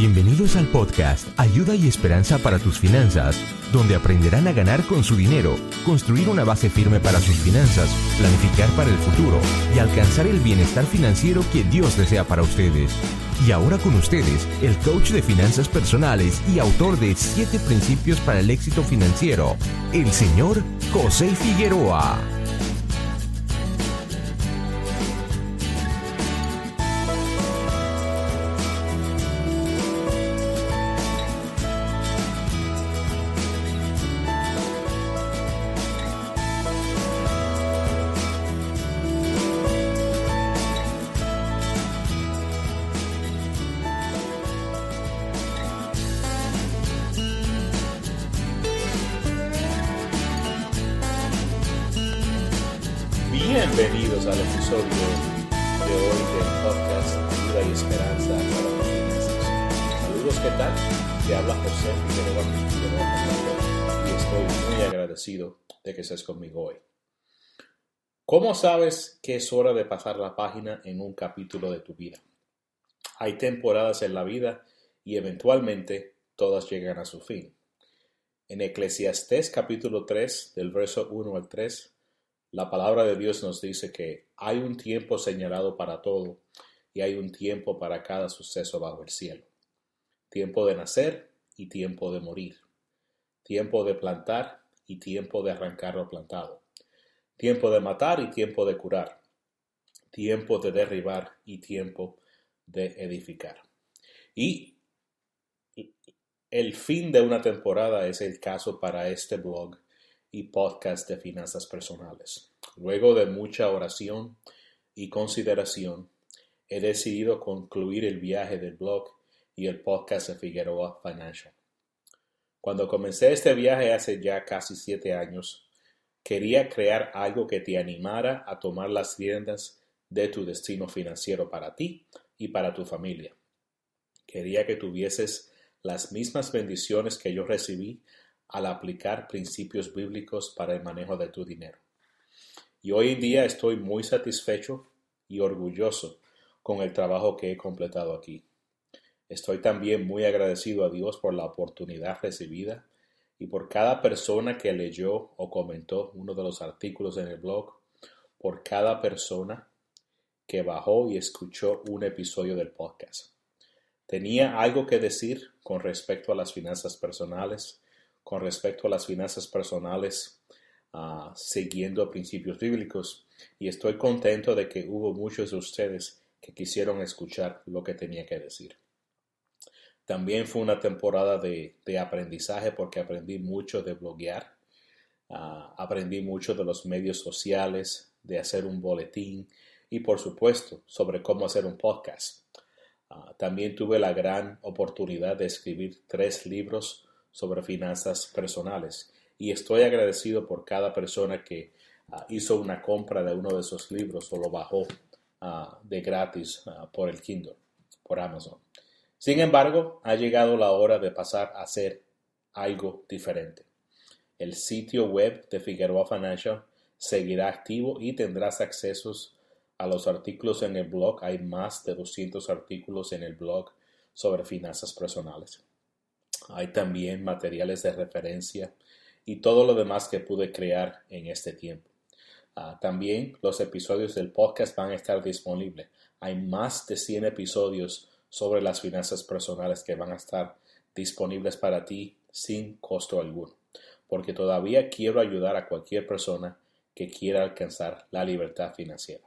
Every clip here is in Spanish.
Bienvenidos al podcast Ayuda y Esperanza para tus finanzas, donde aprenderán a ganar con su dinero, construir una base firme para sus finanzas, planificar para el futuro y alcanzar el bienestar financiero que Dios desea para ustedes. Y ahora con ustedes, el coach de finanzas personales y autor de 7 principios para el éxito financiero, el señor José Figueroa. Bienvenidos al episodio de hoy del podcast Ayuda y Esperanza para los finanzas. Saludos, ¿qué tal? Te habla José Figueroa y estoy muy agradecido de que estés conmigo hoy. ¿Cómo sabes que es hora de pasar la página en un capítulo de tu vida? Hay temporadas en la vida y eventualmente todas llegan a su fin. En Eclesiastés capítulo 3, del verso 1 al 3, la palabra de Dios nos dice que hay un tiempo señalado para todo y hay un tiempo para cada suceso bajo el cielo. Tiempo de nacer y tiempo de morir. Tiempo de plantar y tiempo de arrancar lo plantado. Tiempo de matar y tiempo de curar. Tiempo de derribar y tiempo de edificar. Y el fin de una temporada es el caso para este blog y podcast de finanzas personales. Luego de mucha oración y consideración, he decidido concluir el viaje del blog y el podcast de Figueroa Financial. Cuando comencé este viaje hace ya casi siete años, quería crear algo que te animara a tomar las riendas de tu destino financiero para ti y para tu familia. Quería que tuvieses las mismas bendiciones que yo recibí al aplicar principios bíblicos para el manejo de tu dinero. Y hoy en día estoy muy satisfecho y orgulloso con el trabajo que he completado aquí. Estoy también muy agradecido a Dios por la oportunidad recibida y por cada persona que leyó o comentó uno de los artículos en el blog, por cada persona que bajó y escuchó un episodio del podcast. Tenía algo que decir con respecto a las finanzas personales, con respecto a las finanzas personales uh, siguiendo principios bíblicos y estoy contento de que hubo muchos de ustedes que quisieron escuchar lo que tenía que decir. También fue una temporada de, aprendizaje porque aprendí mucho de bloguear, uh, aprendí mucho de los medios sociales, de hacer un boletín y por supuesto sobre cómo hacer un podcast. Uh, también tuve la gran oportunidad de escribir tres libros sobre finanzas personales. Y estoy agradecido por cada persona que ah, hizo una compra de uno de esos libros o lo bajó ah, de gratis ah, por el Kindle, por Amazon. Sin embargo, ha llegado la hora de pasar a hacer algo diferente. El sitio web de Figueroa Financial seguirá activo y tendrás accesos a los artículos en el blog. Hay más de 200 artículos en el blog sobre finanzas personales. Hay también materiales de referencia y todo lo demás que pude crear en este tiempo. Ah, también los episodios del podcast van a estar disponibles. Hay más de 100 episodios sobre las finanzas personales que van a estar disponibles para ti sin costo alguno, porque todavía quiero ayudar a cualquier persona que quiera alcanzar la libertad financiera.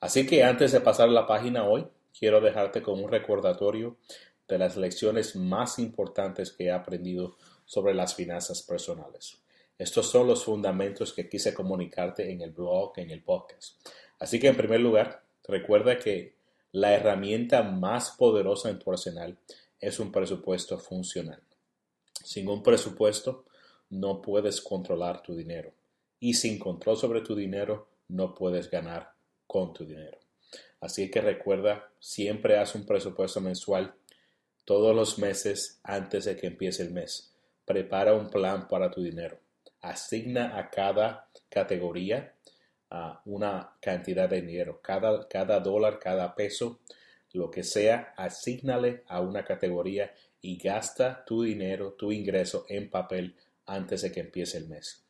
Así que antes de pasar la página hoy, quiero dejarte con un recordatorio de las lecciones más importantes que he aprendido sobre las finanzas personales. Estos son los fundamentos que quise comunicarte en el blog, en el podcast. Así que en primer lugar, recuerda que la herramienta más poderosa en tu arsenal es un presupuesto funcional. Sin un presupuesto no puedes controlar tu dinero y sin control sobre tu dinero no puedes ganar con tu dinero. Así que recuerda, siempre haz un presupuesto mensual todos los meses antes de que empiece el mes. Prepara un plan para tu dinero. Asigna a cada categoría una cantidad de dinero. Cada, cada dólar, cada peso lo que sea, asígnale a una categoría y gasta tu dinero, tu ingreso en papel antes de que empiece el mes.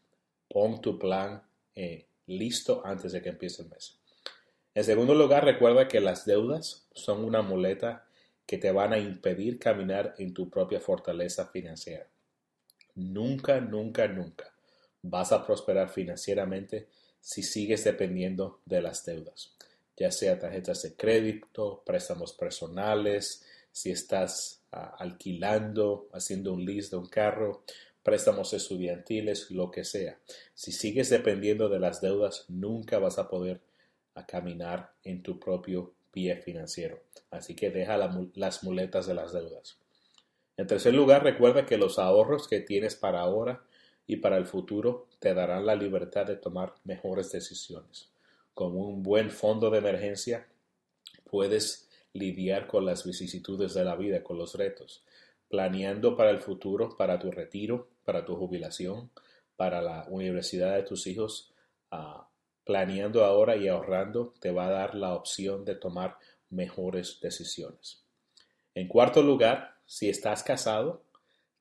Pon tu plan eh, listo antes de que empiece el mes. En segundo lugar, recuerda que las deudas son una muleta que te van a impedir caminar en tu propia fortaleza financiera. Nunca, nunca, nunca vas a prosperar financieramente si sigues dependiendo de las deudas, ya sea tarjetas de crédito, préstamos personales, si estás ah, alquilando, haciendo un lease de un carro, préstamos estudiantiles, lo que sea. Si sigues dependiendo de las deudas, nunca vas a poder a caminar en tu propio pie financiero. Así que deja las muletas de las deudas. En tercer lugar, recuerda que los ahorros que tienes para ahora y para el futuro te darán la libertad de tomar mejores decisiones. Con un buen fondo de emergencia puedes lidiar con las vicisitudes de la vida, con los retos, planeando para el futuro, para tu retiro, para tu jubilación, para la universidad de tus hijos, uh, planeando ahora y ahorrando te va a dar la opción de tomar mejores decisiones. En cuarto lugar, si estás casado,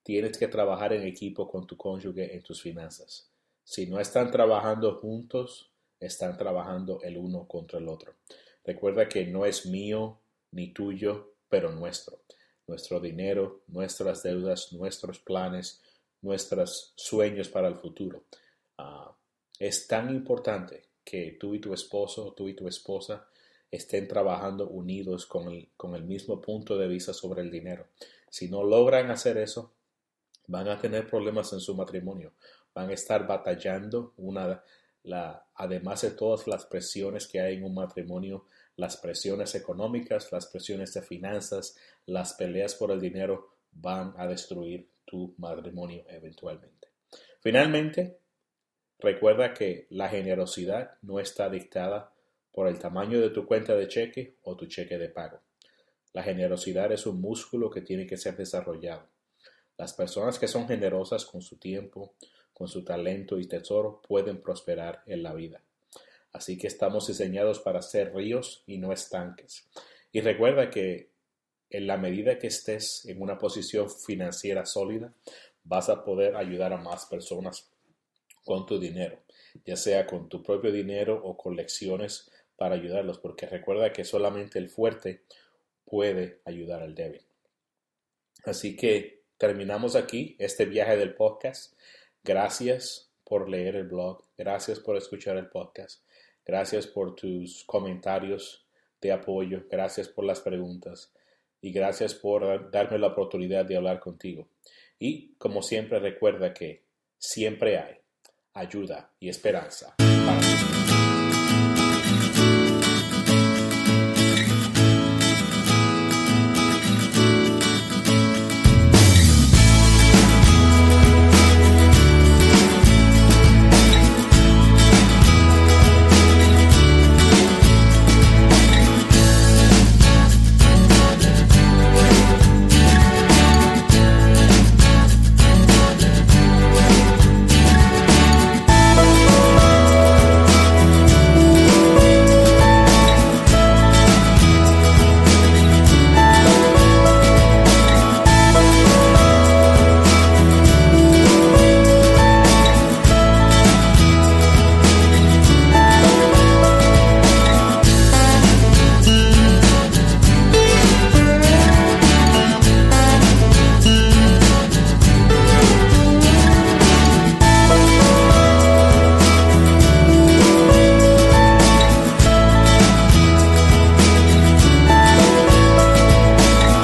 tienes que trabajar en equipo con tu cónyuge en tus finanzas. Si no están trabajando juntos, están trabajando el uno contra el otro. Recuerda que no es mío ni tuyo, pero nuestro. Nuestro dinero, nuestras deudas, nuestros planes, nuestros sueños para el futuro. Ah, es tan importante que tú y tu esposo, tú y tu esposa estén trabajando unidos con el, con el mismo punto de vista sobre el dinero. Si no logran hacer eso, van a tener problemas en su matrimonio, van a estar batallando una, la, además de todas las presiones que hay en un matrimonio, las presiones económicas, las presiones de finanzas, las peleas por el dinero van a destruir tu matrimonio eventualmente. Finalmente, Recuerda que la generosidad no está dictada por el tamaño de tu cuenta de cheque o tu cheque de pago. La generosidad es un músculo que tiene que ser desarrollado. Las personas que son generosas con su tiempo, con su talento y tesoro pueden prosperar en la vida. Así que estamos diseñados para ser ríos y no estanques. Y recuerda que en la medida que estés en una posición financiera sólida, vas a poder ayudar a más personas con tu dinero, ya sea con tu propio dinero o con lecciones para ayudarlos, porque recuerda que solamente el fuerte puede ayudar al débil. Así que terminamos aquí este viaje del podcast. Gracias por leer el blog, gracias por escuchar el podcast, gracias por tus comentarios de apoyo, gracias por las preguntas y gracias por darme la oportunidad de hablar contigo. Y como siempre recuerda que siempre hay ayuda y esperanza.